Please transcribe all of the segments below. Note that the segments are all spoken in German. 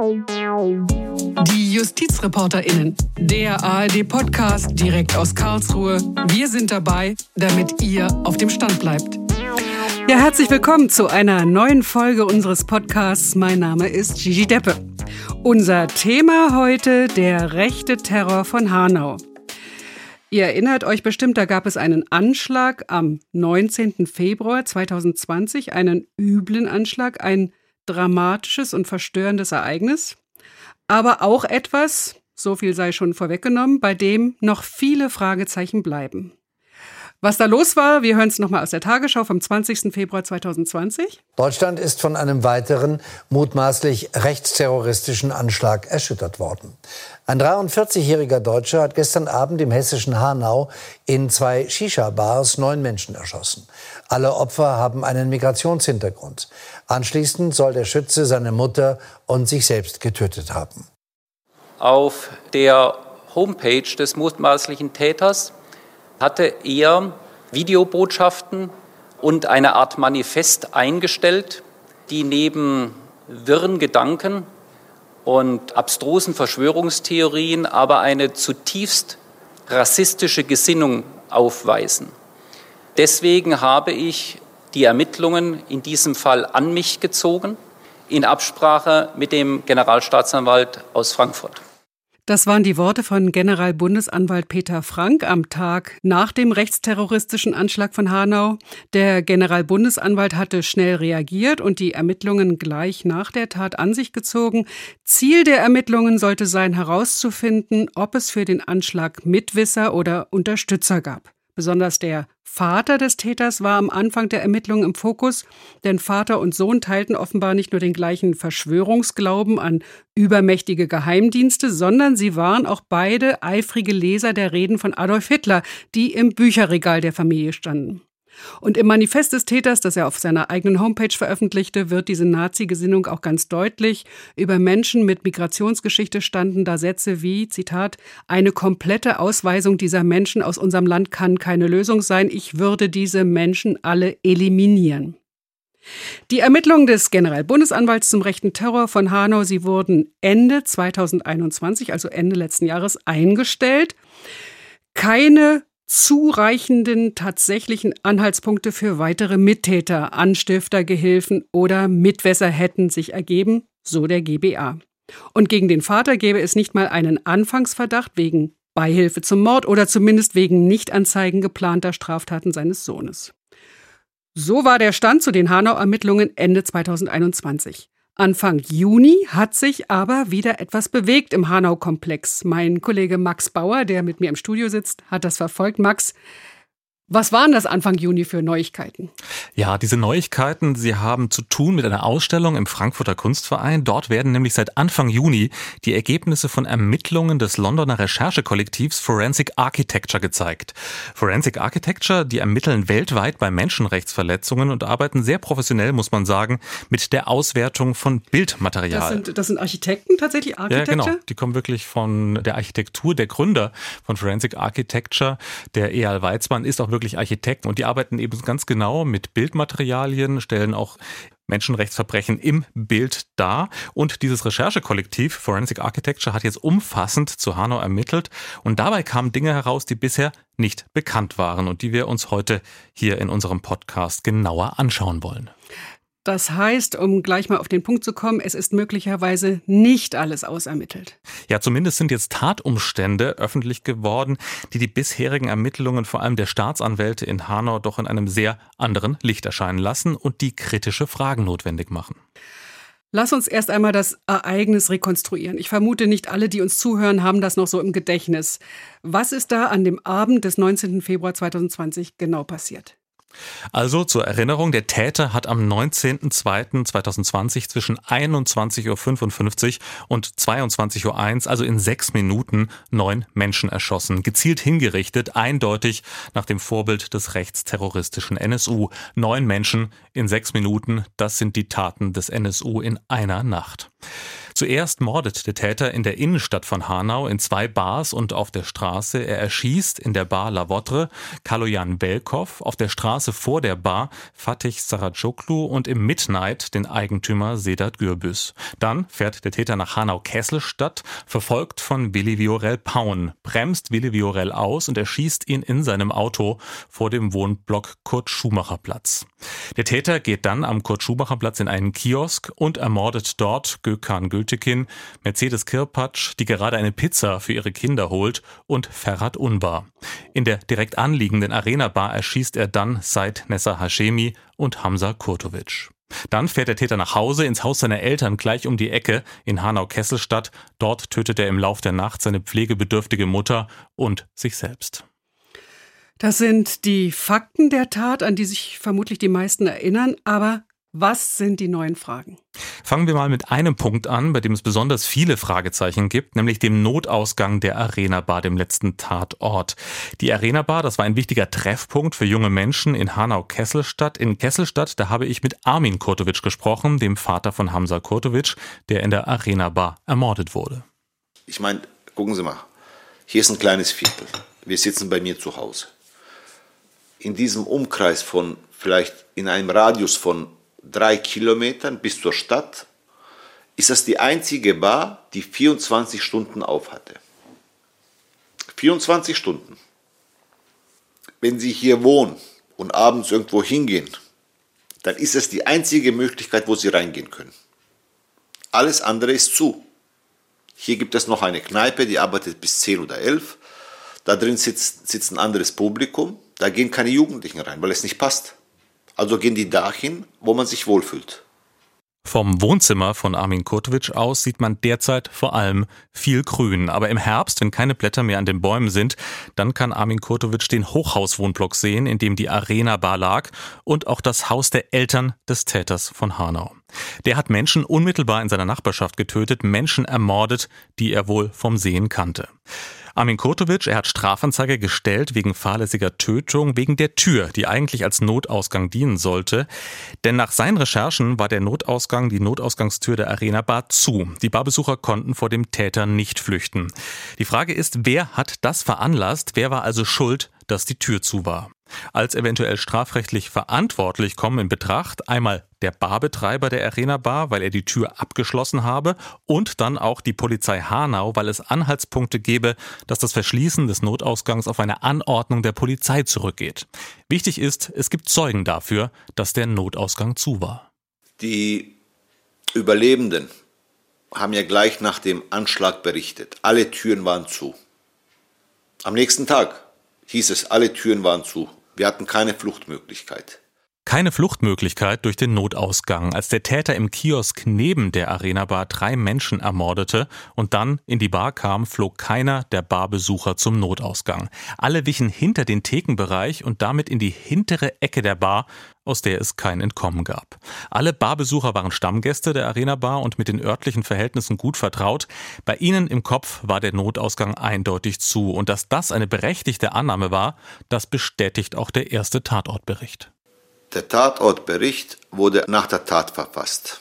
Die JustizreporterInnen, der ARD-Podcast direkt aus Karlsruhe. Wir sind dabei, damit ihr auf dem Stand bleibt. Ja, herzlich willkommen zu einer neuen Folge unseres Podcasts. Mein Name ist Gigi Deppe. Unser Thema heute der rechte Terror von Hanau. Ihr erinnert euch bestimmt, da gab es einen Anschlag am 19. Februar 2020, einen üblen Anschlag, ein dramatisches und verstörendes Ereignis, aber auch etwas, so viel sei schon vorweggenommen, bei dem noch viele Fragezeichen bleiben. Was da los war, wir hören es nochmal aus der Tagesschau vom 20. Februar 2020. Deutschland ist von einem weiteren mutmaßlich rechtsterroristischen Anschlag erschüttert worden. Ein 43-jähriger Deutscher hat gestern Abend im hessischen Hanau in zwei Shisha-Bars neun Menschen erschossen. Alle Opfer haben einen Migrationshintergrund. Anschließend soll der Schütze seine Mutter und sich selbst getötet haben. Auf der Homepage des mutmaßlichen Täters hatte er Videobotschaften und eine Art Manifest eingestellt, die neben wirren Gedanken und abstrusen Verschwörungstheorien aber eine zutiefst rassistische Gesinnung aufweisen. Deswegen habe ich die Ermittlungen in diesem Fall an mich gezogen, in Absprache mit dem Generalstaatsanwalt aus Frankfurt. Das waren die Worte von Generalbundesanwalt Peter Frank am Tag nach dem rechtsterroristischen Anschlag von Hanau. Der Generalbundesanwalt hatte schnell reagiert und die Ermittlungen gleich nach der Tat an sich gezogen. Ziel der Ermittlungen sollte sein, herauszufinden, ob es für den Anschlag Mitwisser oder Unterstützer gab. Besonders der Vater des Täters war am Anfang der Ermittlungen im Fokus, denn Vater und Sohn teilten offenbar nicht nur den gleichen Verschwörungsglauben an übermächtige Geheimdienste, sondern sie waren auch beide eifrige Leser der Reden von Adolf Hitler, die im Bücherregal der Familie standen. Und im Manifest des Täters, das er auf seiner eigenen Homepage veröffentlichte, wird diese Nazi-Gesinnung auch ganz deutlich. Über Menschen mit Migrationsgeschichte standen da Sätze wie, Zitat, eine komplette Ausweisung dieser Menschen aus unserem Land kann keine Lösung sein. Ich würde diese Menschen alle eliminieren. Die Ermittlungen des Generalbundesanwalts zum rechten Terror von Hanau, sie wurden Ende 2021, also Ende letzten Jahres, eingestellt. Keine zureichenden tatsächlichen Anhaltspunkte für weitere Mittäter, Anstifter, Gehilfen oder Mitwässer hätten sich ergeben, so der GBA. Und gegen den Vater gäbe es nicht mal einen Anfangsverdacht wegen Beihilfe zum Mord oder zumindest wegen Nichtanzeigen geplanter Straftaten seines Sohnes. So war der Stand zu den Hanau-Ermittlungen Ende 2021. Anfang Juni hat sich aber wieder etwas bewegt im Hanau-Komplex. Mein Kollege Max Bauer, der mit mir im Studio sitzt, hat das verfolgt. Max, was waren das Anfang Juni für Neuigkeiten? Ja, diese Neuigkeiten, sie haben zu tun mit einer Ausstellung im Frankfurter Kunstverein. Dort werden nämlich seit Anfang Juni die Ergebnisse von Ermittlungen des Londoner Recherchekollektivs Forensic Architecture gezeigt. Forensic Architecture, die ermitteln weltweit bei Menschenrechtsverletzungen und arbeiten sehr professionell, muss man sagen, mit der Auswertung von Bildmaterial. Das sind, das sind Architekten tatsächlich, Architecture? Ja, genau. Die kommen wirklich von der Architektur. Der Gründer von Forensic Architecture, der Eyal Weizmann, ist auch wirklich wirklich Architekten und die arbeiten eben ganz genau mit Bildmaterialien, stellen auch Menschenrechtsverbrechen im Bild dar. Und dieses Recherchekollektiv Forensic Architecture hat jetzt umfassend zu Hanau ermittelt. Und dabei kamen Dinge heraus, die bisher nicht bekannt waren und die wir uns heute hier in unserem Podcast genauer anschauen wollen. Das heißt, um gleich mal auf den Punkt zu kommen, es ist möglicherweise nicht alles ausermittelt. Ja, zumindest sind jetzt Tatumstände öffentlich geworden, die die bisherigen Ermittlungen vor allem der Staatsanwälte in Hanau doch in einem sehr anderen Licht erscheinen lassen und die kritische Fragen notwendig machen. Lass uns erst einmal das Ereignis rekonstruieren. Ich vermute, nicht alle, die uns zuhören, haben das noch so im Gedächtnis. Was ist da an dem Abend des 19. Februar 2020 genau passiert? Also zur Erinnerung, der Täter hat am 19.02.2020 zwischen 21.55 Uhr und 22.01 Uhr, also in sechs Minuten, neun Menschen erschossen. Gezielt hingerichtet, eindeutig nach dem Vorbild des rechtsterroristischen NSU. Neun Menschen in sechs Minuten, das sind die Taten des NSU in einer Nacht. Zuerst mordet der Täter in der Innenstadt von Hanau in zwei Bars und auf der Straße. Er erschießt in der Bar La Votre Kaloyan Belkov, auf der Straße vor der Bar Fatih Saracoglu und im Midnight den Eigentümer Sedat Gürbüz. Dann fährt der Täter nach Hanau-Kesselstadt, verfolgt von Willi Viorel Paun, bremst Willi Viorel aus und erschießt ihn in seinem Auto vor dem Wohnblock Kurt-Schumacher-Platz. Der Täter geht dann am Kurt-Schumacher-Platz in einen Kiosk und ermordet dort Gökhan Gültekin, Mercedes Kirpatsch, die gerade eine Pizza für ihre Kinder holt, und Ferhat Unbar. In der direkt anliegenden Arena-Bar erschießt er dann Said Nessa Hashemi und Hamza Kurtovic. Dann fährt der Täter nach Hause ins Haus seiner Eltern gleich um die Ecke in Hanau-Kesselstadt. Dort tötet er im Lauf der Nacht seine pflegebedürftige Mutter und sich selbst. Das sind die Fakten der Tat, an die sich vermutlich die meisten erinnern. Aber was sind die neuen Fragen? Fangen wir mal mit einem Punkt an, bei dem es besonders viele Fragezeichen gibt, nämlich dem Notausgang der Arena Bar, dem letzten Tatort. Die Arena Bar, das war ein wichtiger Treffpunkt für junge Menschen in Hanau-Kesselstadt. In Kesselstadt, da habe ich mit Armin Kurtovic gesprochen, dem Vater von Hamza Kurtovic, der in der Arena Bar ermordet wurde. Ich meine, gucken Sie mal, hier ist ein kleines Viertel. Wir sitzen bei mir zu Hause. In diesem Umkreis von vielleicht in einem Radius von drei Kilometern bis zur Stadt ist das die einzige Bar, die 24 Stunden auf hatte. 24 Stunden. Wenn Sie hier wohnen und abends irgendwo hingehen, dann ist das die einzige Möglichkeit, wo Sie reingehen können. Alles andere ist zu. Hier gibt es noch eine Kneipe, die arbeitet bis 10 oder 11. Da drin sitzt, sitzt ein anderes Publikum. Da gehen keine Jugendlichen rein, weil es nicht passt. Also gehen die dahin, wo man sich wohlfühlt. Vom Wohnzimmer von Armin Kurtovic aus sieht man derzeit vor allem viel Grün. Aber im Herbst, wenn keine Blätter mehr an den Bäumen sind, dann kann Armin Kurtovic den Hochhauswohnblock sehen, in dem die Arena Bar lag und auch das Haus der Eltern des Täters von Hanau. Der hat Menschen unmittelbar in seiner Nachbarschaft getötet, Menschen ermordet, die er wohl vom Sehen kannte. Armin Kurtovic, er hat Strafanzeige gestellt wegen fahrlässiger Tötung, wegen der Tür, die eigentlich als Notausgang dienen sollte. Denn nach seinen Recherchen war der Notausgang, die Notausgangstür der Arena Bar zu. Die Barbesucher konnten vor dem Täter nicht flüchten. Die Frage ist, wer hat das veranlasst? Wer war also schuld, dass die Tür zu war? Als eventuell strafrechtlich verantwortlich kommen in Betracht einmal der Barbetreiber der Arena Bar, weil er die Tür abgeschlossen habe, und dann auch die Polizei Hanau, weil es Anhaltspunkte gebe, dass das Verschließen des Notausgangs auf eine Anordnung der Polizei zurückgeht. Wichtig ist, es gibt Zeugen dafür, dass der Notausgang zu war. Die Überlebenden haben ja gleich nach dem Anschlag berichtet. Alle Türen waren zu. Am nächsten Tag hieß es, alle Türen waren zu. Wir hatten keine Fluchtmöglichkeit. Keine Fluchtmöglichkeit durch den Notausgang, als der Täter im Kiosk neben der Arena Bar drei Menschen ermordete und dann in die Bar kam, flog keiner der Barbesucher zum Notausgang. Alle wichen hinter den Thekenbereich und damit in die hintere Ecke der Bar, aus der es kein Entkommen gab. Alle Barbesucher waren Stammgäste der Arena Bar und mit den örtlichen Verhältnissen gut vertraut. Bei ihnen im Kopf war der Notausgang eindeutig zu und dass das eine berechtigte Annahme war, das bestätigt auch der erste Tatortbericht. Der Tatortbericht wurde nach der Tat verfasst.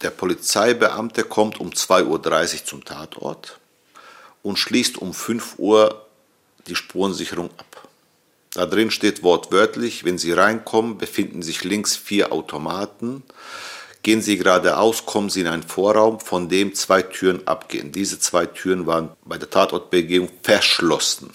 Der Polizeibeamte kommt um 2.30 Uhr zum Tatort und schließt um 5 Uhr die Spurensicherung ab. Da drin steht wortwörtlich, wenn Sie reinkommen, befinden sich links vier Automaten. Gehen Sie geradeaus, kommen Sie in einen Vorraum, von dem zwei Türen abgehen. Diese zwei Türen waren bei der Tatortbegehung verschlossen.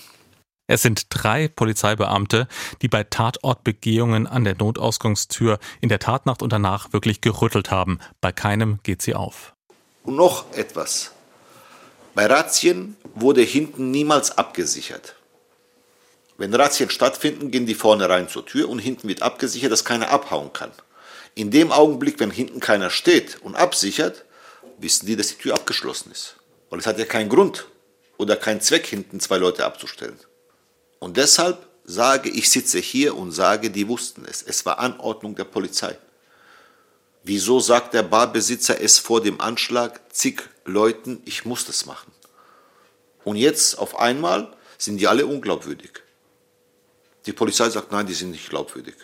Es sind drei Polizeibeamte, die bei Tatortbegehungen an der Notausgangstür in der Tatnacht und danach wirklich gerüttelt haben. Bei keinem geht sie auf. Und noch etwas. Bei Razzien wurde hinten niemals abgesichert. Wenn Razzien stattfinden, gehen die vorne rein zur Tür und hinten wird abgesichert, dass keiner abhauen kann. In dem Augenblick, wenn hinten keiner steht und absichert, wissen die, dass die Tür abgeschlossen ist. Weil es hat ja keinen Grund oder keinen Zweck, hinten zwei Leute abzustellen. Und deshalb sage ich, sitze hier und sage, die wussten es. Es war Anordnung der Polizei. Wieso sagt der Barbesitzer es vor dem Anschlag zig Leuten, ich muss das machen? Und jetzt auf einmal sind die alle unglaubwürdig. Die Polizei sagt, nein, die sind nicht glaubwürdig.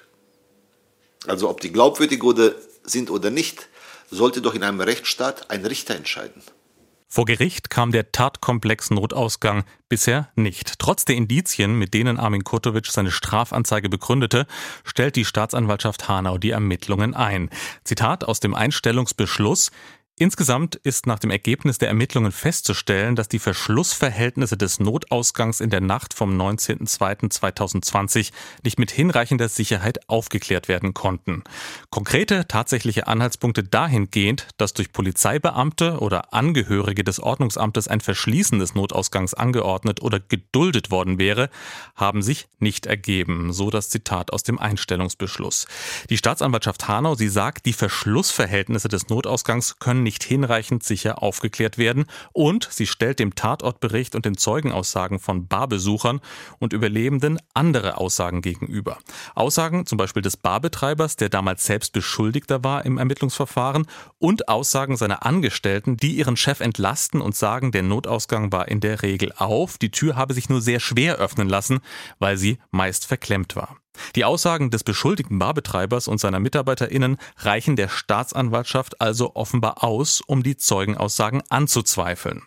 Also ob die glaubwürdig oder sind oder nicht, sollte doch in einem Rechtsstaat ein Richter entscheiden. Vor Gericht kam der Tatkomplex Notausgang bisher nicht. Trotz der Indizien, mit denen Armin Kurtovic seine Strafanzeige begründete, stellt die Staatsanwaltschaft Hanau die Ermittlungen ein. Zitat aus dem Einstellungsbeschluss Insgesamt ist nach dem Ergebnis der Ermittlungen festzustellen, dass die Verschlussverhältnisse des Notausgangs in der Nacht vom 19.02.2020 nicht mit hinreichender Sicherheit aufgeklärt werden konnten. Konkrete tatsächliche Anhaltspunkte dahingehend, dass durch Polizeibeamte oder Angehörige des Ordnungsamtes ein Verschließen des Notausgangs angeordnet oder geduldet worden wäre, haben sich nicht ergeben, so das Zitat aus dem Einstellungsbeschluss. Die Staatsanwaltschaft Hanau, sie sagt, die Verschlussverhältnisse des Notausgangs können nicht hinreichend sicher aufgeklärt werden und sie stellt dem Tatortbericht und den Zeugenaussagen von Barbesuchern und Überlebenden andere Aussagen gegenüber. Aussagen zum Beispiel des Barbetreibers, der damals selbst Beschuldigter war im Ermittlungsverfahren und Aussagen seiner Angestellten, die ihren Chef entlasten und sagen, der Notausgang war in der Regel auf, die Tür habe sich nur sehr schwer öffnen lassen, weil sie meist verklemmt war. Die Aussagen des beschuldigten Barbetreibers und seiner MitarbeiterInnen reichen der Staatsanwaltschaft also offenbar aus, um die Zeugenaussagen anzuzweifeln.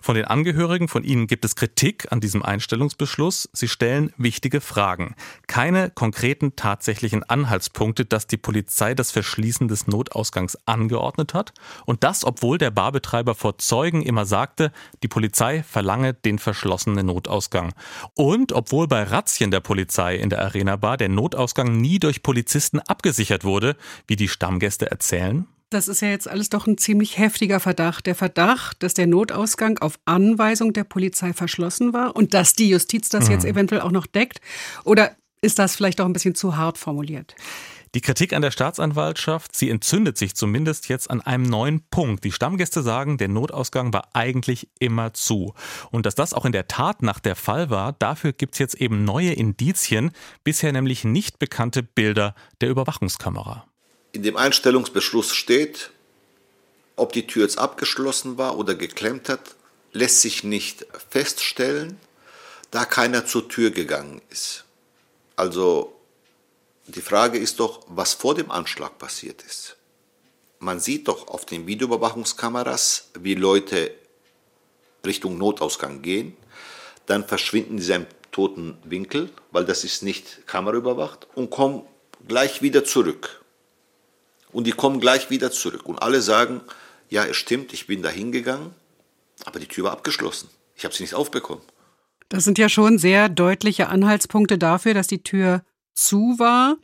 Von den Angehörigen von ihnen gibt es Kritik an diesem Einstellungsbeschluss. Sie stellen wichtige Fragen. Keine konkreten tatsächlichen Anhaltspunkte, dass die Polizei das Verschließen des Notausgangs angeordnet hat. Und das, obwohl der Barbetreiber vor Zeugen immer sagte, die Polizei verlange den verschlossenen Notausgang. Und obwohl bei Razzien der Polizei in der Arena Bar der Notausgang nie durch Polizisten abgesichert wurde, wie die Stammgäste erzählen? Das ist ja jetzt alles doch ein ziemlich heftiger Verdacht. Der Verdacht, dass der Notausgang auf Anweisung der Polizei verschlossen war und dass die Justiz das mhm. jetzt eventuell auch noch deckt. Oder ist das vielleicht auch ein bisschen zu hart formuliert? Die Kritik an der Staatsanwaltschaft, sie entzündet sich zumindest jetzt an einem neuen Punkt. Die Stammgäste sagen, der Notausgang war eigentlich immer zu. Und dass das auch in der Tat nach der Fall war, dafür gibt es jetzt eben neue Indizien, bisher nämlich nicht bekannte Bilder der Überwachungskamera. In dem Einstellungsbeschluss steht, ob die Tür jetzt abgeschlossen war oder geklemmt hat, lässt sich nicht feststellen, da keiner zur Tür gegangen ist. Also die Frage ist doch, was vor dem Anschlag passiert ist. Man sieht doch auf den Videoüberwachungskameras, wie Leute Richtung Notausgang gehen, dann verschwinden sie im toten Winkel, weil das ist nicht kameraüberwacht, und kommen gleich wieder zurück. Und die kommen gleich wieder zurück. Und alle sagen, ja, es stimmt, ich bin da hingegangen, aber die Tür war abgeschlossen. Ich habe sie nicht aufbekommen. Das sind ja schon sehr deutliche Anhaltspunkte dafür, dass die Tür zu war.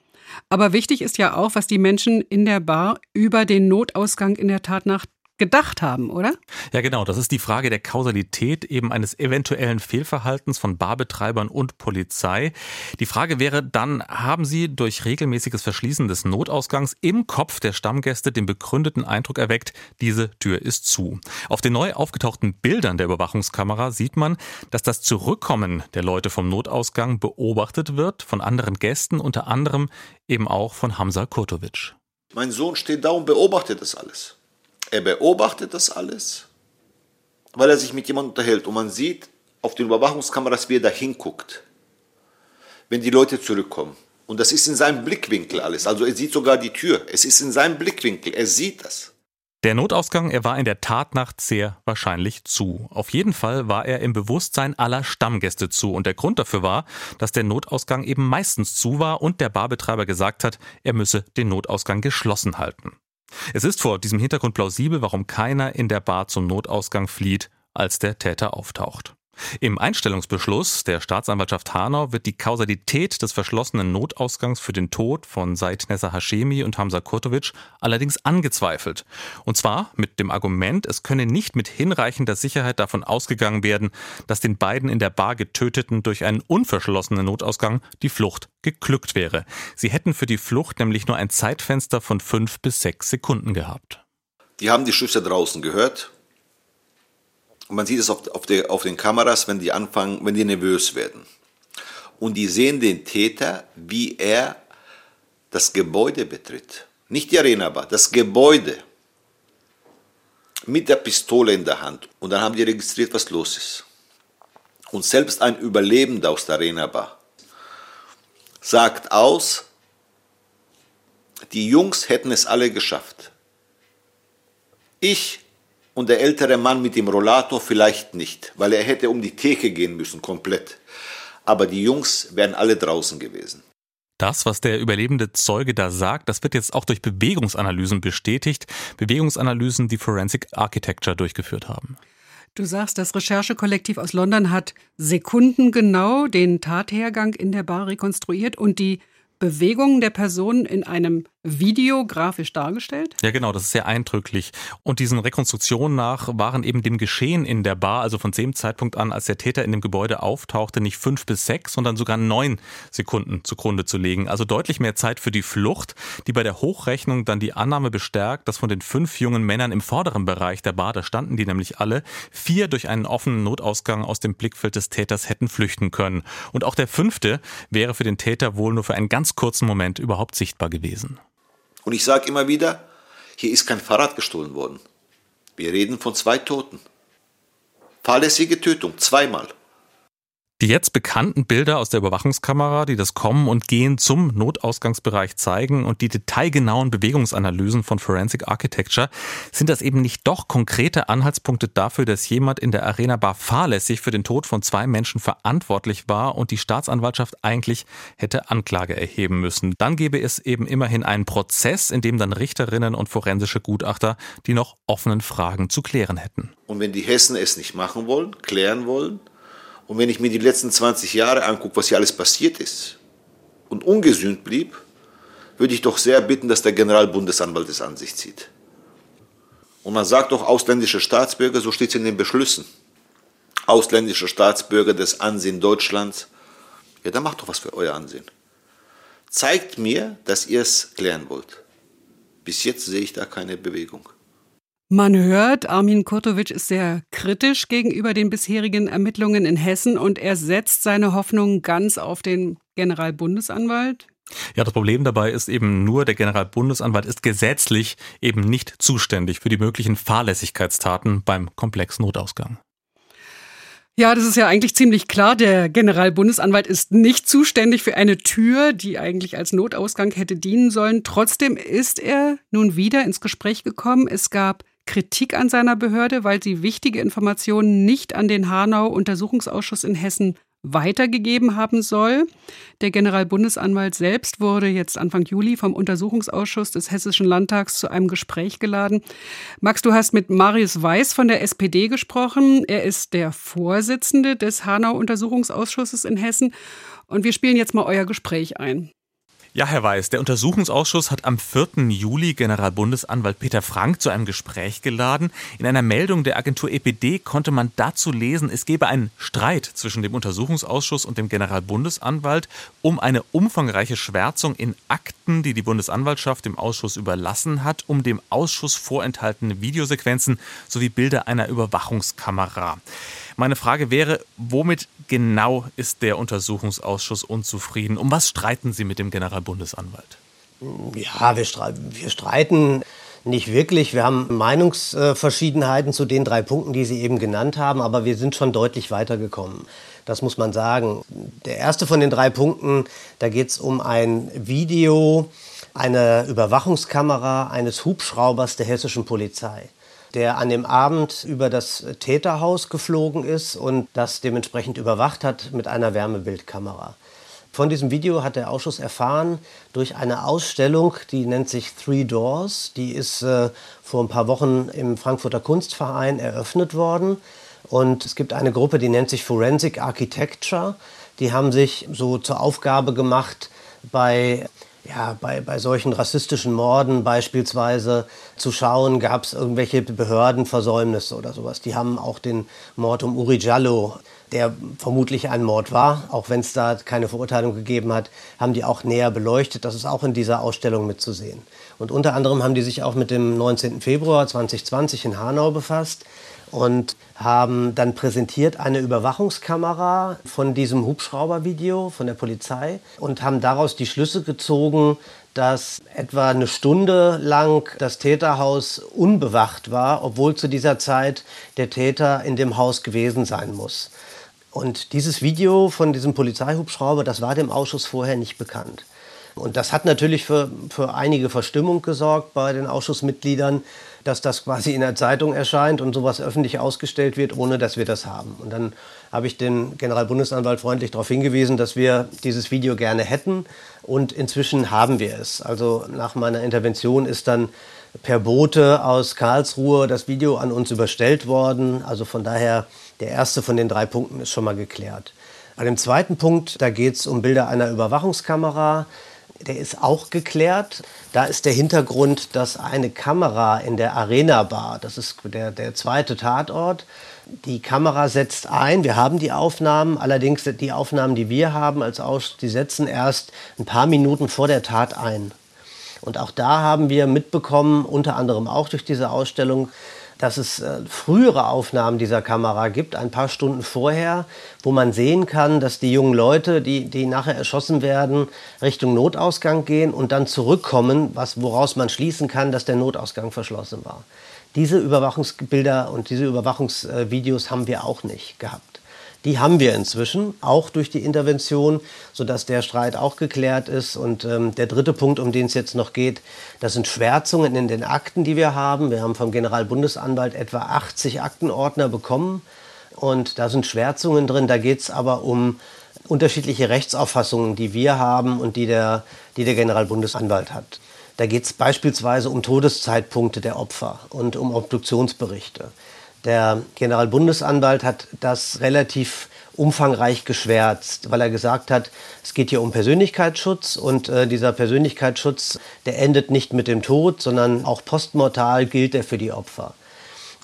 Aber wichtig ist ja auch, was die Menschen in der Bar über den Notausgang in der Tatnacht gedacht haben, oder? Ja, genau. Das ist die Frage der Kausalität eben eines eventuellen Fehlverhaltens von Barbetreibern und Polizei. Die Frage wäre dann, haben Sie durch regelmäßiges Verschließen des Notausgangs im Kopf der Stammgäste den begründeten Eindruck erweckt, diese Tür ist zu? Auf den neu aufgetauchten Bildern der Überwachungskamera sieht man, dass das Zurückkommen der Leute vom Notausgang beobachtet wird von anderen Gästen, unter anderem eben auch von Hamza Kurtovic. Mein Sohn steht da und beobachtet das alles. Er beobachtet das alles, weil er sich mit jemandem unterhält. Und man sieht auf den Überwachungskameras, wie er da hinguckt, wenn die Leute zurückkommen. Und das ist in seinem Blickwinkel alles. Also er sieht sogar die Tür. Es ist in seinem Blickwinkel. Er sieht das. Der Notausgang, er war in der Tatnacht sehr wahrscheinlich zu. Auf jeden Fall war er im Bewusstsein aller Stammgäste zu. Und der Grund dafür war, dass der Notausgang eben meistens zu war und der Barbetreiber gesagt hat, er müsse den Notausgang geschlossen halten. Es ist vor diesem Hintergrund plausibel, warum keiner in der Bar zum Notausgang flieht, als der Täter auftaucht. Im Einstellungsbeschluss der Staatsanwaltschaft Hanau wird die Kausalität des verschlossenen Notausgangs für den Tod von Said Nessa Hashemi und Hamza Kurtovic allerdings angezweifelt. Und zwar mit dem Argument, es könne nicht mit hinreichender Sicherheit davon ausgegangen werden, dass den beiden in der Bar Getöteten durch einen unverschlossenen Notausgang die Flucht geglückt wäre. Sie hätten für die Flucht nämlich nur ein Zeitfenster von fünf bis sechs Sekunden gehabt. Die haben die Schüsse draußen gehört und man sieht es auf, auf, der, auf den Kameras, wenn die anfangen, wenn die nervös werden. Und die sehen den Täter, wie er das Gebäude betritt. Nicht die Arena Bar, das Gebäude. Mit der Pistole in der Hand. Und dann haben die registriert, was los ist. Und selbst ein Überlebender aus der Arena Bar sagt aus, die Jungs hätten es alle geschafft. Ich und der ältere Mann mit dem Rollator vielleicht nicht, weil er hätte um die Theke gehen müssen, komplett. Aber die Jungs wären alle draußen gewesen. Das, was der überlebende Zeuge da sagt, das wird jetzt auch durch Bewegungsanalysen bestätigt. Bewegungsanalysen, die Forensic Architecture durchgeführt haben. Du sagst, das Recherchekollektiv aus London hat sekundengenau den Tathergang in der Bar rekonstruiert und die Bewegungen der Personen in einem Video grafisch dargestellt? Ja, genau, das ist sehr eindrücklich. Und diesen Rekonstruktionen nach waren eben dem Geschehen in der Bar, also von dem Zeitpunkt an, als der Täter in dem Gebäude auftauchte, nicht fünf bis sechs, sondern sogar neun Sekunden zugrunde zu legen. Also deutlich mehr Zeit für die Flucht, die bei der Hochrechnung dann die Annahme bestärkt, dass von den fünf jungen Männern im vorderen Bereich der Bar, da standen die nämlich alle, vier durch einen offenen Notausgang aus dem Blickfeld des Täters hätten flüchten können. Und auch der fünfte wäre für den Täter wohl nur für einen ganz kurzen Moment überhaupt sichtbar gewesen. Und ich sage immer wieder, hier ist kein Fahrrad gestohlen worden. Wir reden von zwei Toten. Fahrlässige Tötung, zweimal. Die jetzt bekannten Bilder aus der Überwachungskamera, die das Kommen und Gehen zum Notausgangsbereich zeigen und die detailgenauen Bewegungsanalysen von Forensic Architecture, sind das eben nicht doch konkrete Anhaltspunkte dafür, dass jemand in der Arena Bar fahrlässig für den Tod von zwei Menschen verantwortlich war und die Staatsanwaltschaft eigentlich hätte Anklage erheben müssen. Dann gäbe es eben immerhin einen Prozess, in dem dann Richterinnen und forensische Gutachter die noch offenen Fragen zu klären hätten. Und wenn die Hessen es nicht machen wollen, klären wollen, und wenn ich mir die letzten 20 Jahre angucke, was hier alles passiert ist und ungesühnt blieb, würde ich doch sehr bitten, dass der Generalbundesanwalt es an sich zieht. Und man sagt doch ausländische Staatsbürger, so steht es in den Beschlüssen. Ausländische Staatsbürger des Ansehen Deutschlands. Ja, dann macht doch was für euer Ansehen. Zeigt mir, dass ihr es klären wollt. Bis jetzt sehe ich da keine Bewegung. Man hört, Armin Kurtovic ist sehr kritisch gegenüber den bisherigen Ermittlungen in Hessen und er setzt seine Hoffnung ganz auf den Generalbundesanwalt. Ja, das Problem dabei ist eben nur, der Generalbundesanwalt ist gesetzlich eben nicht zuständig für die möglichen Fahrlässigkeitstaten beim Komplexnotausgang. Ja, das ist ja eigentlich ziemlich klar. Der Generalbundesanwalt ist nicht zuständig für eine Tür, die eigentlich als Notausgang hätte dienen sollen. Trotzdem ist er nun wieder ins Gespräch gekommen. Es gab Kritik an seiner Behörde, weil sie wichtige Informationen nicht an den Hanau-Untersuchungsausschuss in Hessen weitergegeben haben soll. Der Generalbundesanwalt selbst wurde jetzt Anfang Juli vom Untersuchungsausschuss des Hessischen Landtags zu einem Gespräch geladen. Max, du hast mit Marius Weiß von der SPD gesprochen. Er ist der Vorsitzende des Hanau-Untersuchungsausschusses in Hessen. Und wir spielen jetzt mal euer Gespräch ein. Ja, Herr Weiß, der Untersuchungsausschuss hat am 4. Juli Generalbundesanwalt Peter Frank zu einem Gespräch geladen. In einer Meldung der Agentur EPD konnte man dazu lesen, es gebe einen Streit zwischen dem Untersuchungsausschuss und dem Generalbundesanwalt um eine umfangreiche Schwärzung in Akten, die die Bundesanwaltschaft dem Ausschuss überlassen hat, um dem Ausschuss vorenthaltene Videosequenzen sowie Bilder einer Überwachungskamera. Meine Frage wäre, womit genau ist der Untersuchungsausschuss unzufrieden? Um was streiten Sie mit dem Generalbundesanwalt? Ja, wir, streiten, wir streiten nicht wirklich. Wir haben Meinungsverschiedenheiten zu den drei Punkten, die Sie eben genannt haben, aber wir sind schon deutlich weitergekommen. Das muss man sagen. Der erste von den drei Punkten, da geht es um ein Video, eine Überwachungskamera eines Hubschraubers der hessischen Polizei der an dem Abend über das Täterhaus geflogen ist und das dementsprechend überwacht hat mit einer Wärmebildkamera. Von diesem Video hat der Ausschuss erfahren durch eine Ausstellung, die nennt sich Three Doors. Die ist äh, vor ein paar Wochen im Frankfurter Kunstverein eröffnet worden. Und es gibt eine Gruppe, die nennt sich Forensic Architecture. Die haben sich so zur Aufgabe gemacht, bei ja, bei, bei solchen rassistischen Morden beispielsweise zu schauen, gab es irgendwelche Behördenversäumnisse oder sowas. Die haben auch den Mord um Uri Jallo, der vermutlich ein Mord war, auch wenn es da keine Verurteilung gegeben hat, haben die auch näher beleuchtet. Das ist auch in dieser Ausstellung mitzusehen. Und unter anderem haben die sich auch mit dem 19. Februar 2020 in Hanau befasst und haben dann präsentiert eine Überwachungskamera von diesem Hubschraubervideo von der Polizei und haben daraus die Schlüsse gezogen, dass etwa eine Stunde lang das Täterhaus unbewacht war, obwohl zu dieser Zeit der Täter in dem Haus gewesen sein muss. Und dieses Video von diesem Polizeihubschrauber, das war dem Ausschuss vorher nicht bekannt. Und das hat natürlich für, für einige Verstimmung gesorgt bei den Ausschussmitgliedern, dass das quasi in der Zeitung erscheint und sowas öffentlich ausgestellt wird, ohne dass wir das haben. Und dann habe ich den Generalbundesanwalt freundlich darauf hingewiesen, dass wir dieses Video gerne hätten. Und inzwischen haben wir es. Also nach meiner Intervention ist dann per Bote aus Karlsruhe das Video an uns überstellt worden. Also von daher, der erste von den drei Punkten ist schon mal geklärt. Bei dem zweiten Punkt, da geht es um Bilder einer Überwachungskamera. Der ist auch geklärt. Da ist der Hintergrund, dass eine Kamera in der Arena Bar, das ist der, der zweite Tatort, die Kamera setzt ein. Wir haben die Aufnahmen, allerdings die Aufnahmen, die wir haben als Ausschuss, die setzen erst ein paar Minuten vor der Tat ein. Und auch da haben wir mitbekommen, unter anderem auch durch diese Ausstellung, dass es äh, frühere Aufnahmen dieser Kamera gibt, ein paar Stunden vorher, wo man sehen kann, dass die jungen Leute, die, die nachher erschossen werden, Richtung Notausgang gehen und dann zurückkommen, was, woraus man schließen kann, dass der Notausgang verschlossen war. Diese Überwachungsbilder und diese Überwachungsvideos haben wir auch nicht gehabt. Die haben wir inzwischen, auch durch die Intervention, sodass der Streit auch geklärt ist. Und ähm, der dritte Punkt, um den es jetzt noch geht, das sind Schwärzungen in den Akten, die wir haben. Wir haben vom Generalbundesanwalt etwa 80 Aktenordner bekommen. Und da sind Schwärzungen drin. Da geht es aber um unterschiedliche Rechtsauffassungen, die wir haben und die der, die der Generalbundesanwalt hat. Da geht es beispielsweise um Todeszeitpunkte der Opfer und um Obduktionsberichte. Der Generalbundesanwalt hat das relativ umfangreich geschwärzt, weil er gesagt hat, es geht hier um Persönlichkeitsschutz und äh, dieser Persönlichkeitsschutz, der endet nicht mit dem Tod, sondern auch postmortal gilt er für die Opfer.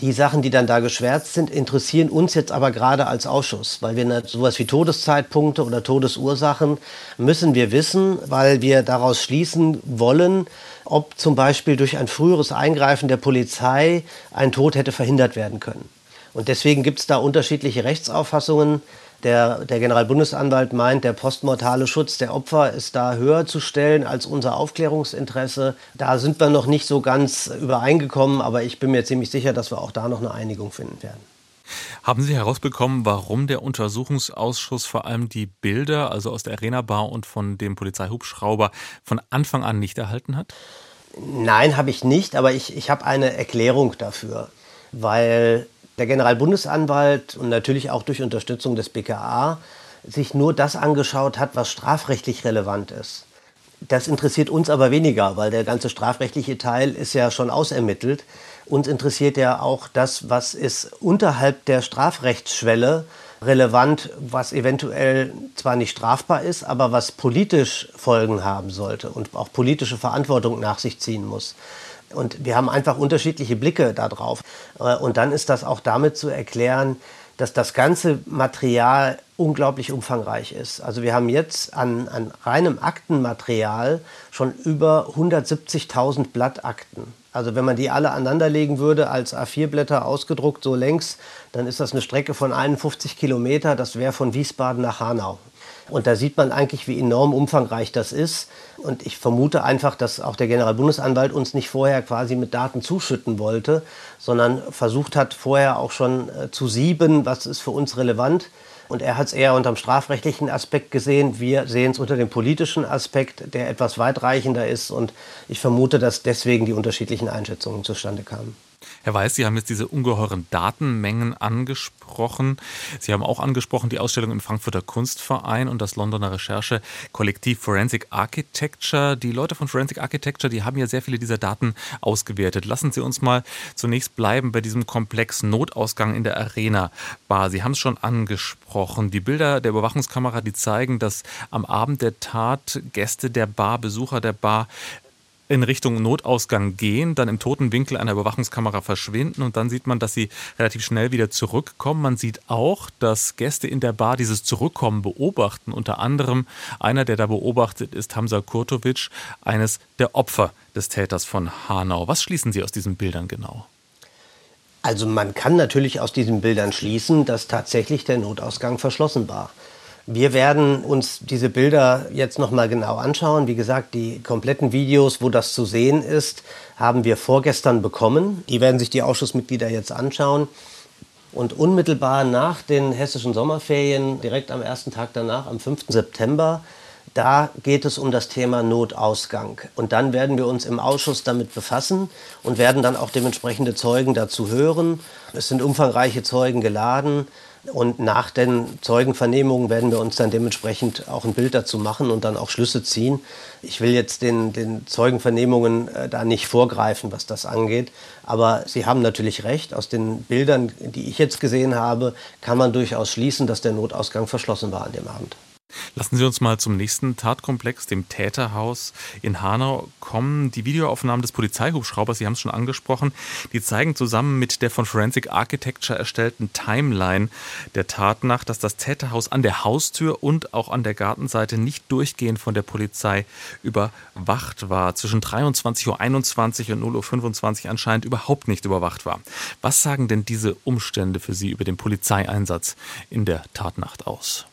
Die Sachen, die dann da geschwärzt sind, interessieren uns jetzt aber gerade als Ausschuss, weil wir sowas wie Todeszeitpunkte oder Todesursachen müssen wir wissen, weil wir daraus schließen wollen, ob zum Beispiel durch ein früheres Eingreifen der Polizei ein Tod hätte verhindert werden können. Und deswegen gibt es da unterschiedliche Rechtsauffassungen. Der, der Generalbundesanwalt meint, der postmortale Schutz der Opfer ist da höher zu stellen als unser Aufklärungsinteresse. Da sind wir noch nicht so ganz übereingekommen, aber ich bin mir ziemlich sicher, dass wir auch da noch eine Einigung finden werden. Haben Sie herausbekommen, warum der Untersuchungsausschuss vor allem die Bilder, also aus der Arena Bar und von dem Polizeihubschrauber, von Anfang an nicht erhalten hat? Nein, habe ich nicht, aber ich, ich habe eine Erklärung dafür, weil der Generalbundesanwalt und natürlich auch durch Unterstützung des BKA sich nur das angeschaut hat, was strafrechtlich relevant ist. Das interessiert uns aber weniger, weil der ganze strafrechtliche Teil ist ja schon ausermittelt. Uns interessiert ja auch das, was ist unterhalb der Strafrechtsschwelle relevant, was eventuell zwar nicht strafbar ist, aber was politisch Folgen haben sollte und auch politische Verantwortung nach sich ziehen muss. Und wir haben einfach unterschiedliche Blicke darauf. Äh, und dann ist das auch damit zu erklären, dass das ganze Material unglaublich umfangreich ist. Also wir haben jetzt an, an reinem Aktenmaterial schon über 170.000 Blattakten. Also wenn man die alle aneinanderlegen würde, als A4-Blätter ausgedruckt, so längs, dann ist das eine Strecke von 51 Kilometer. Das wäre von Wiesbaden nach Hanau. Und da sieht man eigentlich, wie enorm umfangreich das ist. Und ich vermute einfach, dass auch der Generalbundesanwalt uns nicht vorher quasi mit Daten zuschütten wollte, sondern versucht hat, vorher auch schon äh, zu sieben, was ist für uns relevant. Und er hat es eher unter dem strafrechtlichen Aspekt gesehen. Wir sehen es unter dem politischen Aspekt, der etwas weitreichender ist. Und ich vermute, dass deswegen die unterschiedlichen Einschätzungen zustande kamen. Herr Weiß, Sie haben jetzt diese ungeheuren Datenmengen angesprochen. Sie haben auch angesprochen die Ausstellung im Frankfurter Kunstverein und das Londoner Recherchekollektiv Forensic Architecture. Die Leute von Forensic Architecture, die haben ja sehr viele dieser Daten ausgewertet. Lassen Sie uns mal zunächst bleiben bei diesem Komplex Notausgang in der Arena Bar. Sie haben es schon angesprochen. Die Bilder der Überwachungskamera, die zeigen, dass am Abend der Tat Gäste der Bar, Besucher der Bar in Richtung Notausgang gehen, dann im toten Winkel einer Überwachungskamera verschwinden und dann sieht man, dass sie relativ schnell wieder zurückkommen. Man sieht auch, dass Gäste in der Bar dieses Zurückkommen beobachten. Unter anderem einer, der da beobachtet, ist Hamza Kurtovic, eines der Opfer des Täters von Hanau. Was schließen Sie aus diesen Bildern genau? Also man kann natürlich aus diesen Bildern schließen, dass tatsächlich der Notausgang verschlossen war. Wir werden uns diese Bilder jetzt noch mal genau anschauen. Wie gesagt, die kompletten Videos, wo das zu sehen ist, haben wir vorgestern bekommen. Die werden sich die Ausschussmitglieder jetzt anschauen. Und unmittelbar nach den hessischen Sommerferien, direkt am ersten Tag danach, am 5. September, Da geht es um das Thema Notausgang. Und dann werden wir uns im Ausschuss damit befassen und werden dann auch dementsprechende Zeugen dazu hören. Es sind umfangreiche Zeugen geladen. Und nach den Zeugenvernehmungen werden wir uns dann dementsprechend auch ein Bild dazu machen und dann auch Schlüsse ziehen. Ich will jetzt den, den Zeugenvernehmungen äh, da nicht vorgreifen, was das angeht. Aber Sie haben natürlich recht. Aus den Bildern, die ich jetzt gesehen habe, kann man durchaus schließen, dass der Notausgang verschlossen war an dem Abend. Lassen Sie uns mal zum nächsten Tatkomplex, dem Täterhaus in Hanau, kommen. Die Videoaufnahmen des Polizeihubschraubers, Sie haben es schon angesprochen, die zeigen zusammen mit der von Forensic Architecture erstellten Timeline der Tatnacht, dass das Täterhaus an der Haustür und auch an der Gartenseite nicht durchgehend von der Polizei überwacht war. Zwischen 23.21 Uhr und 0.25 Uhr anscheinend überhaupt nicht überwacht war. Was sagen denn diese Umstände für Sie über den Polizeieinsatz in der Tatnacht aus?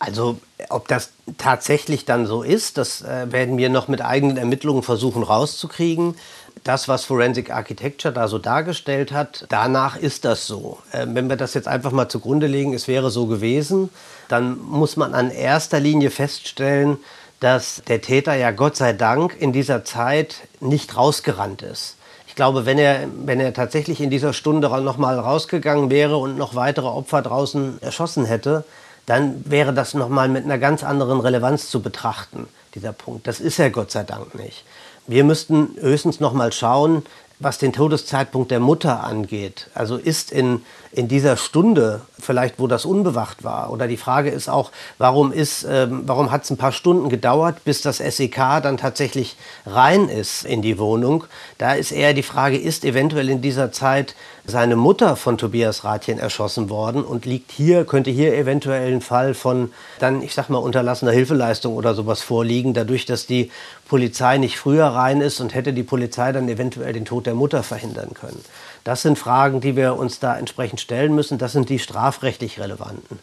Also ob das tatsächlich dann so ist, das äh, werden wir noch mit eigenen Ermittlungen versuchen rauszukriegen. Das, was Forensic Architecture da so dargestellt hat, danach ist das so. Äh, wenn wir das jetzt einfach mal zugrunde legen, es wäre so gewesen, dann muss man an erster Linie feststellen, dass der Täter ja Gott sei Dank in dieser Zeit nicht rausgerannt ist. Ich glaube, wenn er, wenn er tatsächlich in dieser Stunde noch mal rausgegangen wäre und noch weitere Opfer draußen erschossen hätte, dann wäre das nochmal mit einer ganz anderen Relevanz zu betrachten, dieser Punkt. Das ist er Gott sei Dank nicht. Wir müssten höchstens nochmal schauen, was den Todeszeitpunkt der Mutter angeht. Also ist in, in dieser Stunde vielleicht, wo das unbewacht war, oder die Frage ist auch, warum, ähm, warum hat es ein paar Stunden gedauert, bis das SEK dann tatsächlich rein ist in die Wohnung. Da ist eher die Frage, ist eventuell in dieser Zeit seine Mutter von Tobias Rathjen erschossen worden und liegt hier, könnte hier eventuell ein Fall von dann, ich sag mal, unterlassener Hilfeleistung oder sowas vorliegen, dadurch, dass die Polizei nicht früher rein ist und hätte die Polizei dann eventuell den Tod der Mutter verhindern können. Das sind Fragen, die wir uns da entsprechend stellen müssen. Das sind die strafrechtlich relevanten.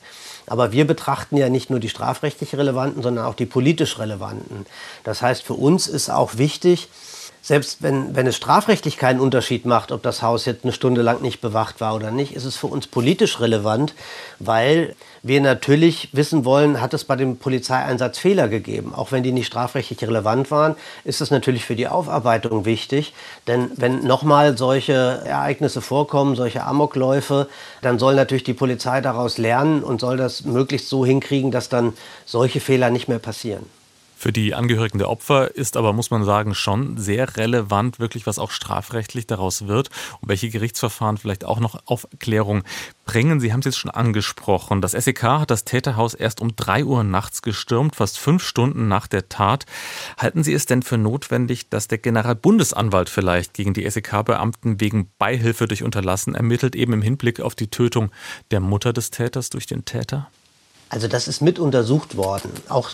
Aber wir betrachten ja nicht nur die strafrechtlich relevanten, sondern auch die politisch relevanten. Das heißt, für uns ist auch wichtig, selbst wenn, wenn es strafrechtlich keinen Unterschied macht, ob das Haus jetzt eine Stunde lang nicht bewacht war oder nicht, ist es für uns politisch relevant, weil wir natürlich wissen wollen, hat es bei dem Polizeieinsatz Fehler gegeben. Auch wenn die nicht strafrechtlich relevant waren, ist es natürlich für die Aufarbeitung wichtig. Denn wenn nochmal solche Ereignisse vorkommen, solche Amokläufe, dann soll natürlich die Polizei daraus lernen und soll das möglichst so hinkriegen, dass dann solche Fehler nicht mehr passieren. Für die Angehörigen der Opfer ist aber, muss man sagen, schon sehr relevant, wirklich, was auch strafrechtlich daraus wird und welche Gerichtsverfahren vielleicht auch noch Aufklärung bringen. Sie haben es jetzt schon angesprochen. Das SEK hat das Täterhaus erst um drei Uhr nachts gestürmt, fast fünf Stunden nach der Tat. Halten Sie es denn für notwendig, dass der Generalbundesanwalt vielleicht gegen die SEK-Beamten wegen Beihilfe durch Unterlassen ermittelt, eben im Hinblick auf die Tötung der Mutter des Täters durch den Täter? Also das ist mit untersucht worden. Auch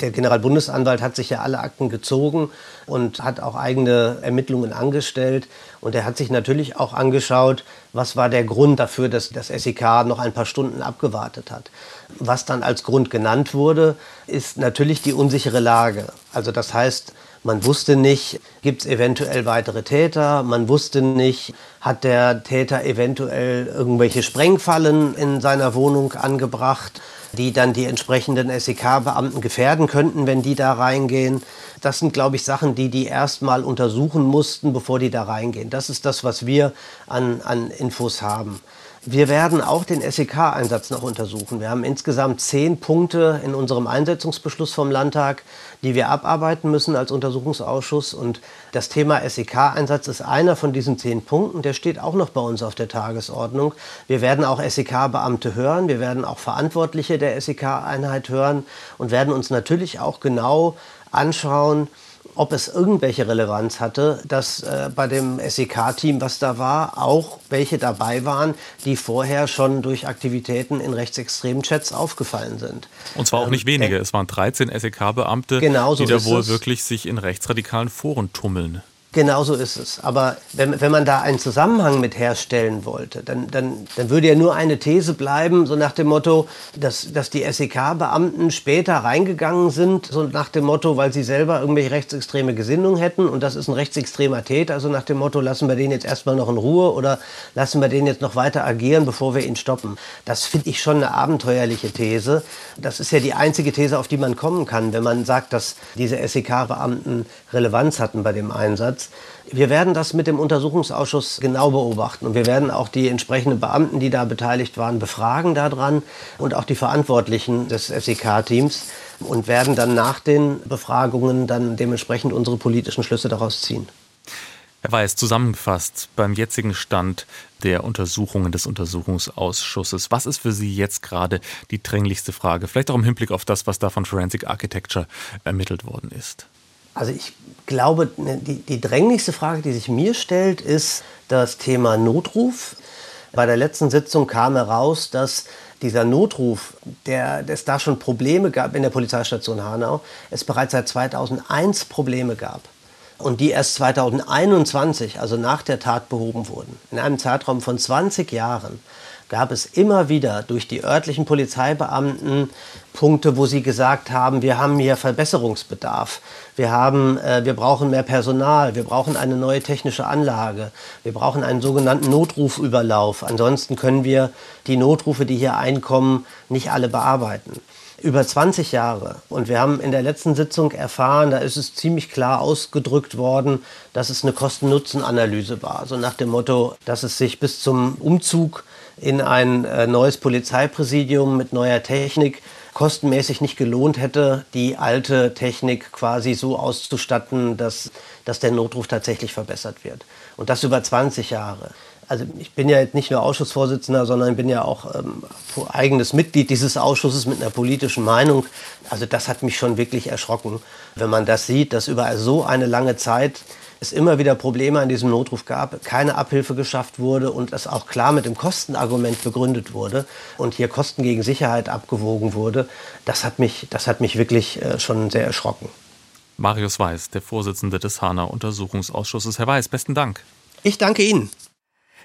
der Generalbundesanwalt hat sich ja alle Akten gezogen und hat auch eigene Ermittlungen angestellt. Und er hat sich natürlich auch angeschaut, was war der Grund dafür, dass das SEK noch ein paar Stunden abgewartet hat. Was dann als Grund genannt wurde, ist natürlich die unsichere Lage. Also das heißt, man wusste nicht, gibt es eventuell weitere Täter. Man wusste nicht, hat der Täter eventuell irgendwelche Sprengfallen in seiner Wohnung angebracht die dann die entsprechenden SEK-Beamten gefährden könnten, wenn die da reingehen. Das sind, glaube ich, Sachen, die die erstmal untersuchen mussten, bevor die da reingehen. Das ist das, was wir an, an Infos haben. Wir werden auch den SEK-Einsatz noch untersuchen. Wir haben insgesamt zehn Punkte in unserem Einsetzungsbeschluss vom Landtag, die wir abarbeiten müssen als Untersuchungsausschuss. Und das Thema SEK-Einsatz ist einer von diesen zehn Punkten. Der steht auch noch bei uns auf der Tagesordnung. Wir werden auch SEK-Beamte hören. Wir werden auch Verantwortliche der SEK-Einheit hören und werden uns natürlich auch genau anschauen, ob es irgendwelche Relevanz hatte, dass äh, bei dem SEK-Team, was da war, auch welche dabei waren, die vorher schon durch Aktivitäten in rechtsextremen Chats aufgefallen sind. Und zwar auch nicht ähm, wenige. Äh, es waren 13 SEK-Beamte, genau so die da wohl es. wirklich sich in rechtsradikalen Foren tummeln. Genau so ist es. Aber wenn, wenn man da einen Zusammenhang mit herstellen wollte, dann, dann, dann würde ja nur eine These bleiben, so nach dem Motto, dass, dass die SEK-Beamten später reingegangen sind, so nach dem Motto, weil sie selber irgendwelche rechtsextreme Gesinnung hätten und das ist ein rechtsextremer Täter, also nach dem Motto, lassen wir den jetzt erstmal noch in Ruhe oder lassen wir den jetzt noch weiter agieren, bevor wir ihn stoppen. Das finde ich schon eine abenteuerliche These. Das ist ja die einzige These, auf die man kommen kann, wenn man sagt, dass diese SEK-Beamten Relevanz hatten bei dem Einsatz. Wir werden das mit dem Untersuchungsausschuss genau beobachten und wir werden auch die entsprechenden Beamten, die da beteiligt waren, befragen daran und auch die Verantwortlichen des SEK-Teams und werden dann nach den Befragungen dann dementsprechend unsere politischen Schlüsse daraus ziehen. Herr Weiß, zusammengefasst beim jetzigen Stand der Untersuchungen des Untersuchungsausschusses, was ist für Sie jetzt gerade die dringlichste Frage? Vielleicht auch im Hinblick auf das, was da von Forensic Architecture ermittelt worden ist. Also ich glaube, ne, die, die dränglichste Frage, die sich mir stellt, ist das Thema Notruf. Bei der letzten Sitzung kam heraus, dass dieser Notruf, der es da schon Probleme gab in der Polizeistation Hanau, es bereits seit 2001 Probleme gab. Und die erst 2021, also nach der Tat, behoben wurden. In einem Zeitraum von 20 Jahren gab es immer wieder durch die örtlichen Polizeibeamten Punkte, wo sie gesagt haben, wir haben hier Verbesserungsbedarf, wir, haben, äh, wir brauchen mehr Personal, wir brauchen eine neue technische Anlage, wir brauchen einen sogenannten Notrufüberlauf. Ansonsten können wir die Notrufe, die hier einkommen, nicht alle bearbeiten über 20 Jahre. Und wir haben in der letzten Sitzung erfahren, da ist es ziemlich klar ausgedrückt worden, dass es eine Kosten-Nutzen-Analyse war. So nach dem Motto, dass es sich bis zum Umzug in ein äh, neues Polizeipräsidium mit neuer Technik kostenmäßig nicht gelohnt hätte, die alte Technik quasi so auszustatten, dass, dass der Notruf tatsächlich verbessert wird. Und das über 20 Jahre. Also ich bin ja jetzt nicht nur Ausschussvorsitzender, sondern bin ja auch ähm, eigenes Mitglied dieses Ausschusses mit einer politischen Meinung. Also das hat mich schon wirklich erschrocken, wenn man das sieht, dass über so eine lange Zeit es immer wieder Probleme an diesem Notruf gab, keine Abhilfe geschafft wurde und es auch klar mit dem Kostenargument begründet wurde und hier Kosten gegen Sicherheit abgewogen wurde, das hat mich, das hat mich wirklich äh, schon sehr erschrocken. Marius Weiß, der Vorsitzende des Hanau Untersuchungsausschusses. Herr Weiß, besten Dank. Ich danke Ihnen.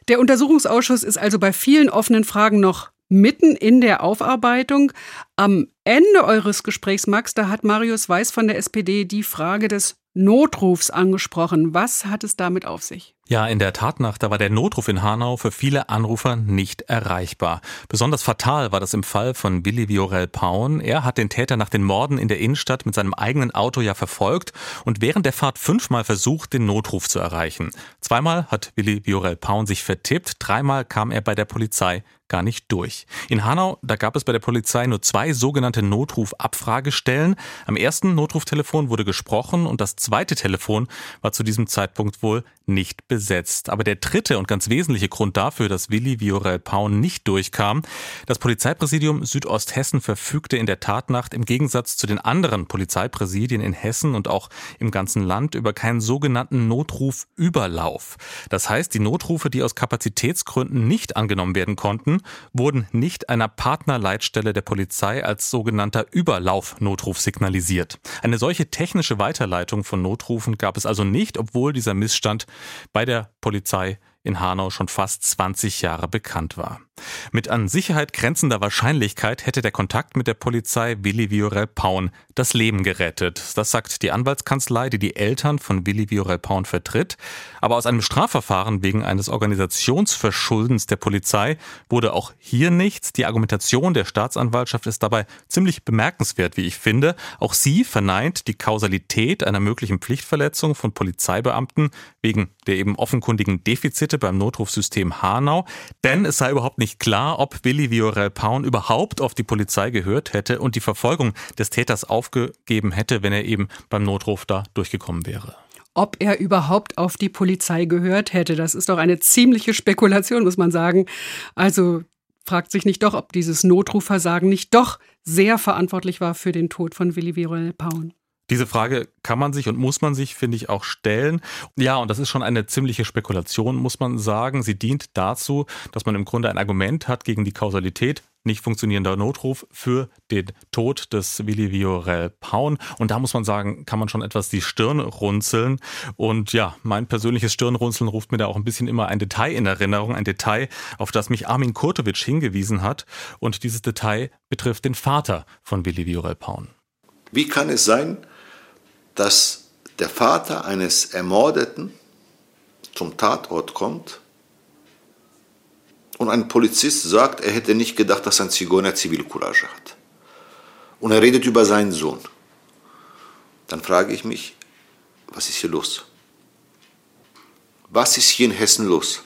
Der Untersuchungsausschuss ist also bei vielen offenen Fragen noch mitten in der Aufarbeitung. Am Ende eures Gesprächs, Max, da hat Marius Weiß von der SPD die Frage des Notrufs angesprochen. Was hat es damit auf sich? Ja, in der Tatnacht, da war der Notruf in Hanau für viele Anrufer nicht erreichbar. Besonders fatal war das im Fall von Willi Viorel Paun. Er hat den Täter nach den Morden in der Innenstadt mit seinem eigenen Auto ja verfolgt und während der Fahrt fünfmal versucht, den Notruf zu erreichen. Zweimal hat Willi Viorel Paun sich vertippt, dreimal kam er bei der Polizei gar nicht durch. In Hanau, da gab es bei der Polizei nur zwei sogenannte Notrufabfragestellen. Am ersten Notruftelefon wurde gesprochen und das zweite Telefon war zu diesem Zeitpunkt wohl nicht besetzt. Aber der dritte und ganz wesentliche Grund dafür, dass Willi Viorel Paun nicht durchkam, das Polizeipräsidium Südosthessen verfügte in der Tatnacht im Gegensatz zu den anderen Polizeipräsidien in Hessen und auch im ganzen Land über keinen sogenannten Notrufüberlauf. Das heißt, die Notrufe, die aus Kapazitätsgründen nicht angenommen werden konnten, wurden nicht einer Partnerleitstelle der Polizei als sogenannter Überlaufnotruf signalisiert. Eine solche technische Weiterleitung von Notrufen gab es also nicht, obwohl dieser Missstand bei der Polizei in Hanau schon fast 20 Jahre bekannt war. Mit an Sicherheit grenzender Wahrscheinlichkeit hätte der Kontakt mit der Polizei Willi Viorel Paun das Leben gerettet. Das sagt die Anwaltskanzlei, die die Eltern von Willi Viorel Paun vertritt. Aber aus einem Strafverfahren wegen eines Organisationsverschuldens der Polizei wurde auch hier nichts. Die Argumentation der Staatsanwaltschaft ist dabei ziemlich bemerkenswert, wie ich finde. Auch sie verneint die Kausalität einer möglichen Pflichtverletzung von Polizeibeamten wegen der eben offenkundigen Defizite beim Notrufsystem Hanau. Denn es sei überhaupt nicht nicht klar, ob Willi Viorel Paun überhaupt auf die Polizei gehört hätte und die Verfolgung des Täters aufgegeben hätte, wenn er eben beim Notruf da durchgekommen wäre ob er überhaupt auf die Polizei gehört hätte. Das ist doch eine ziemliche Spekulation, muss man sagen. Also fragt sich nicht doch, ob dieses Notrufversagen nicht doch sehr verantwortlich war für den Tod von Willi Viorel Paun. Diese Frage kann man sich und muss man sich, finde ich, auch stellen. Ja, und das ist schon eine ziemliche Spekulation, muss man sagen. Sie dient dazu, dass man im Grunde ein Argument hat gegen die Kausalität nicht funktionierender Notruf für den Tod des Willi Viorel Paun. Und da muss man sagen, kann man schon etwas die Stirn runzeln. Und ja, mein persönliches Stirnrunzeln ruft mir da auch ein bisschen immer ein Detail in Erinnerung, ein Detail, auf das mich Armin Kurtovic hingewiesen hat. Und dieses Detail betrifft den Vater von Willi Viorel Paun. Wie kann es sein, dass der Vater eines Ermordeten zum Tatort kommt und ein Polizist sagt, er hätte nicht gedacht, dass ein Zigeuner Zivilcourage hat. Und er redet über seinen Sohn. Dann frage ich mich, was ist hier los? Was ist hier in Hessen los?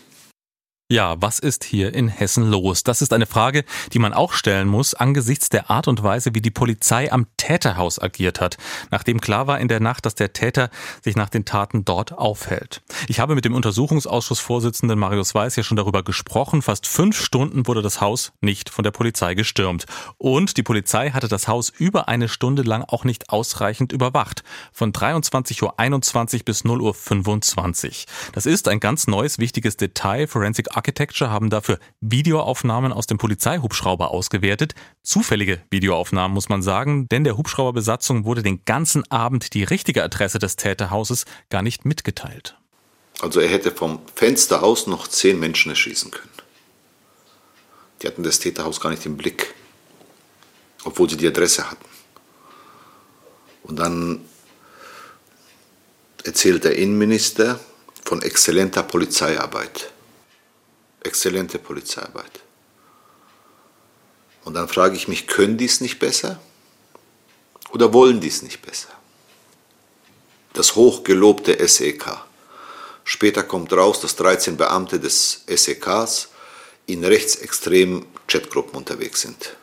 Ja, was ist hier in Hessen los? Das ist eine Frage, die man auch stellen muss angesichts der Art und Weise, wie die Polizei am Täterhaus agiert hat, nachdem klar war in der Nacht, dass der Täter sich nach den Taten dort aufhält. Ich habe mit dem Untersuchungsausschussvorsitzenden Marius Weiß ja schon darüber gesprochen. Fast fünf Stunden wurde das Haus nicht von der Polizei gestürmt. Und die Polizei hatte das Haus über eine Stunde lang auch nicht ausreichend überwacht. Von 23.21 Uhr bis 0.25 Uhr. Das ist ein ganz neues, wichtiges Detail. Forensic Architecture haben dafür Videoaufnahmen aus dem Polizeihubschrauber ausgewertet. Zufällige Videoaufnahmen muss man sagen, denn der Hubschrauberbesatzung wurde den ganzen Abend die richtige Adresse des Täterhauses gar nicht mitgeteilt. Also er hätte vom Fenster aus noch zehn Menschen erschießen können. Die hatten das Täterhaus gar nicht im Blick, obwohl sie die Adresse hatten. Und dann erzählt der Innenminister von exzellenter Polizeiarbeit exzellente Polizeiarbeit. Und dann frage ich mich, können die es nicht besser? Oder wollen die es nicht besser? Das hochgelobte SEK. Später kommt raus, dass 13 Beamte des SEKs in rechtsextremen Chatgruppen unterwegs sind.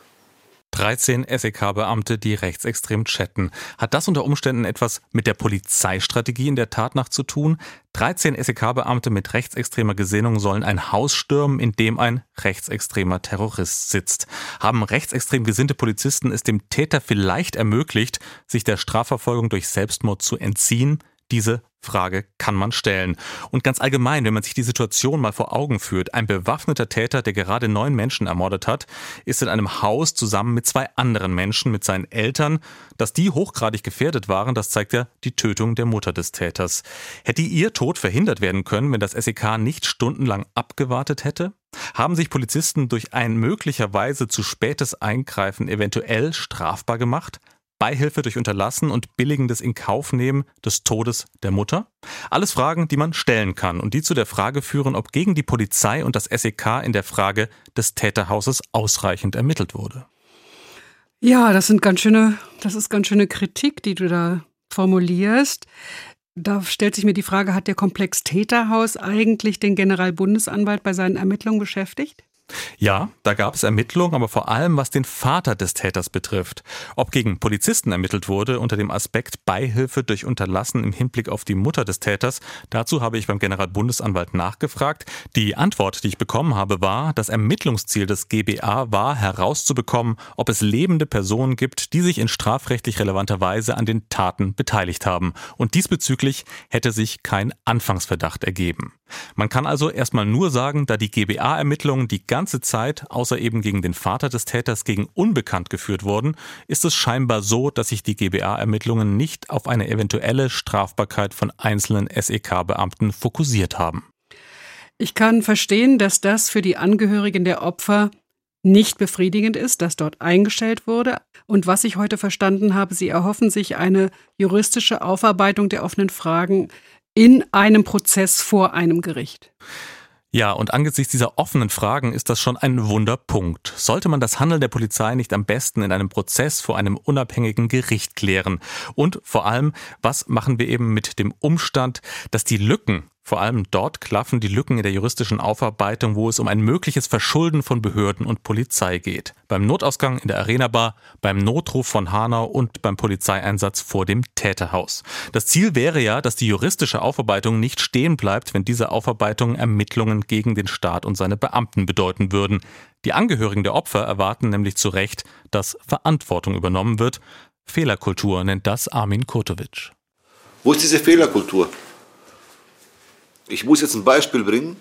13 SEK-Beamte, die rechtsextrem chatten. Hat das unter Umständen etwas mit der Polizeistrategie in der Tatnacht zu tun? 13 SEK-Beamte mit rechtsextremer Gesinnung sollen ein Haus stürmen, in dem ein rechtsextremer Terrorist sitzt. Haben rechtsextrem gesinnte Polizisten es dem Täter vielleicht ermöglicht, sich der Strafverfolgung durch Selbstmord zu entziehen? Diese Frage kann man stellen. Und ganz allgemein, wenn man sich die Situation mal vor Augen führt, ein bewaffneter Täter, der gerade neun Menschen ermordet hat, ist in einem Haus zusammen mit zwei anderen Menschen, mit seinen Eltern. Dass die hochgradig gefährdet waren, das zeigt ja die Tötung der Mutter des Täters. Hätte ihr Tod verhindert werden können, wenn das SEK nicht stundenlang abgewartet hätte? Haben sich Polizisten durch ein möglicherweise zu spätes Eingreifen eventuell strafbar gemacht? Beihilfe durch Unterlassen und billigendes Inkaufnehmen des Todes der Mutter? Alles Fragen, die man stellen kann und die zu der Frage führen, ob gegen die Polizei und das SEK in der Frage des Täterhauses ausreichend ermittelt wurde. Ja, das sind ganz schöne, das ist ganz schöne Kritik, die du da formulierst. Da stellt sich mir die Frage, hat der Komplex Täterhaus eigentlich den Generalbundesanwalt bei seinen Ermittlungen beschäftigt? Ja, da gab es Ermittlungen, aber vor allem was den Vater des Täters betrifft. Ob gegen Polizisten ermittelt wurde unter dem Aspekt Beihilfe durch Unterlassen im Hinblick auf die Mutter des Täters, dazu habe ich beim Generalbundesanwalt nachgefragt. Die Antwort, die ich bekommen habe, war, das Ermittlungsziel des GBA war herauszubekommen, ob es lebende Personen gibt, die sich in strafrechtlich relevanter Weise an den Taten beteiligt haben. Und diesbezüglich hätte sich kein Anfangsverdacht ergeben. Man kann also erstmal nur sagen, da die GBA-Ermittlungen die ganze Zeit, außer eben gegen den Vater des Täters, gegen Unbekannt geführt wurden, ist es scheinbar so, dass sich die GBA-Ermittlungen nicht auf eine eventuelle Strafbarkeit von einzelnen SEK-Beamten fokussiert haben. Ich kann verstehen, dass das für die Angehörigen der Opfer nicht befriedigend ist, dass dort eingestellt wurde. Und was ich heute verstanden habe, Sie erhoffen sich eine juristische Aufarbeitung der offenen Fragen in einem Prozess vor einem Gericht. Ja, und angesichts dieser offenen Fragen ist das schon ein Wunderpunkt. Sollte man das Handeln der Polizei nicht am besten in einem Prozess vor einem unabhängigen Gericht klären? Und vor allem, was machen wir eben mit dem Umstand, dass die Lücken vor allem dort klaffen die Lücken in der juristischen Aufarbeitung, wo es um ein mögliches Verschulden von Behörden und Polizei geht. Beim Notausgang in der Arena Bar, beim Notruf von Hanau und beim Polizeieinsatz vor dem Täterhaus. Das Ziel wäre ja, dass die juristische Aufarbeitung nicht stehen bleibt, wenn diese Aufarbeitung Ermittlungen gegen den Staat und seine Beamten bedeuten würden. Die Angehörigen der Opfer erwarten nämlich zu Recht, dass Verantwortung übernommen wird. Fehlerkultur nennt das Armin Kurtovic. Wo ist diese Fehlerkultur? Ich muss jetzt ein Beispiel bringen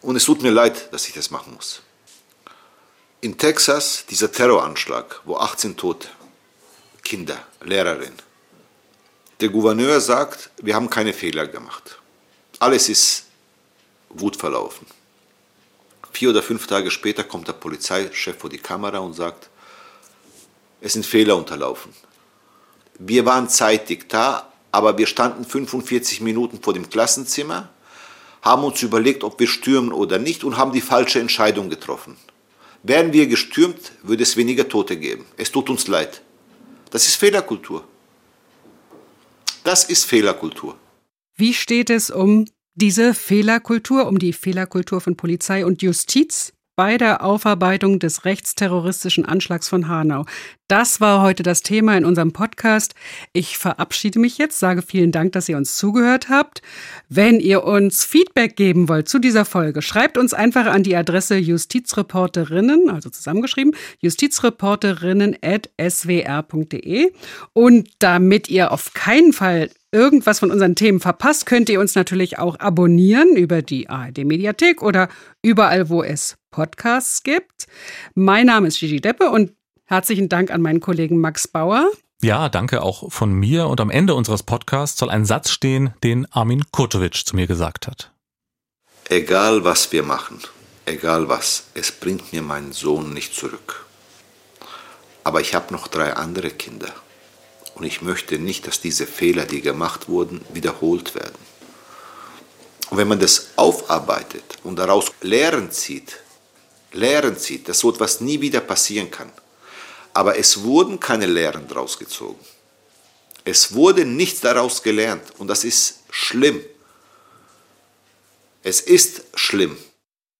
und es tut mir leid, dass ich das machen muss. In Texas, dieser Terroranschlag, wo 18 Tote, Kinder, Lehrerin. Der Gouverneur sagt, wir haben keine Fehler gemacht. Alles ist gut verlaufen. Vier oder fünf Tage später kommt der Polizeichef vor die Kamera und sagt, es sind Fehler unterlaufen. Wir waren zeitig da, aber wir standen 45 Minuten vor dem Klassenzimmer, haben uns überlegt, ob wir stürmen oder nicht und haben die falsche Entscheidung getroffen. Wären wir gestürmt, würde es weniger Tote geben. Es tut uns leid. Das ist Fehlerkultur. Das ist Fehlerkultur. Wie steht es um diese Fehlerkultur, um die Fehlerkultur von Polizei und Justiz bei der Aufarbeitung des rechtsterroristischen Anschlags von Hanau. Das war heute das Thema in unserem Podcast. Ich verabschiede mich jetzt, sage vielen Dank, dass ihr uns zugehört habt. Wenn ihr uns Feedback geben wollt zu dieser Folge, schreibt uns einfach an die Adresse justizreporterinnen, also zusammengeschrieben, justizreporterinnen.swr.de. Und damit ihr auf keinen Fall irgendwas von unseren Themen verpasst, könnt ihr uns natürlich auch abonnieren über die ARD Mediathek oder überall, wo es Podcasts gibt. Mein Name ist Gigi Deppe und herzlichen Dank an meinen Kollegen Max Bauer. Ja, danke auch von mir. Und am Ende unseres Podcasts soll ein Satz stehen, den Armin Kurtovic zu mir gesagt hat. Egal was wir machen, egal was, es bringt mir meinen Sohn nicht zurück. Aber ich habe noch drei andere Kinder. Und ich möchte nicht, dass diese Fehler, die gemacht wurden, wiederholt werden. Und wenn man das aufarbeitet und daraus Lehren zieht, Lehren zieht, dass so etwas nie wieder passieren kann. Aber es wurden keine Lehren daraus gezogen. Es wurde nichts daraus gelernt und das ist schlimm. Es ist schlimm.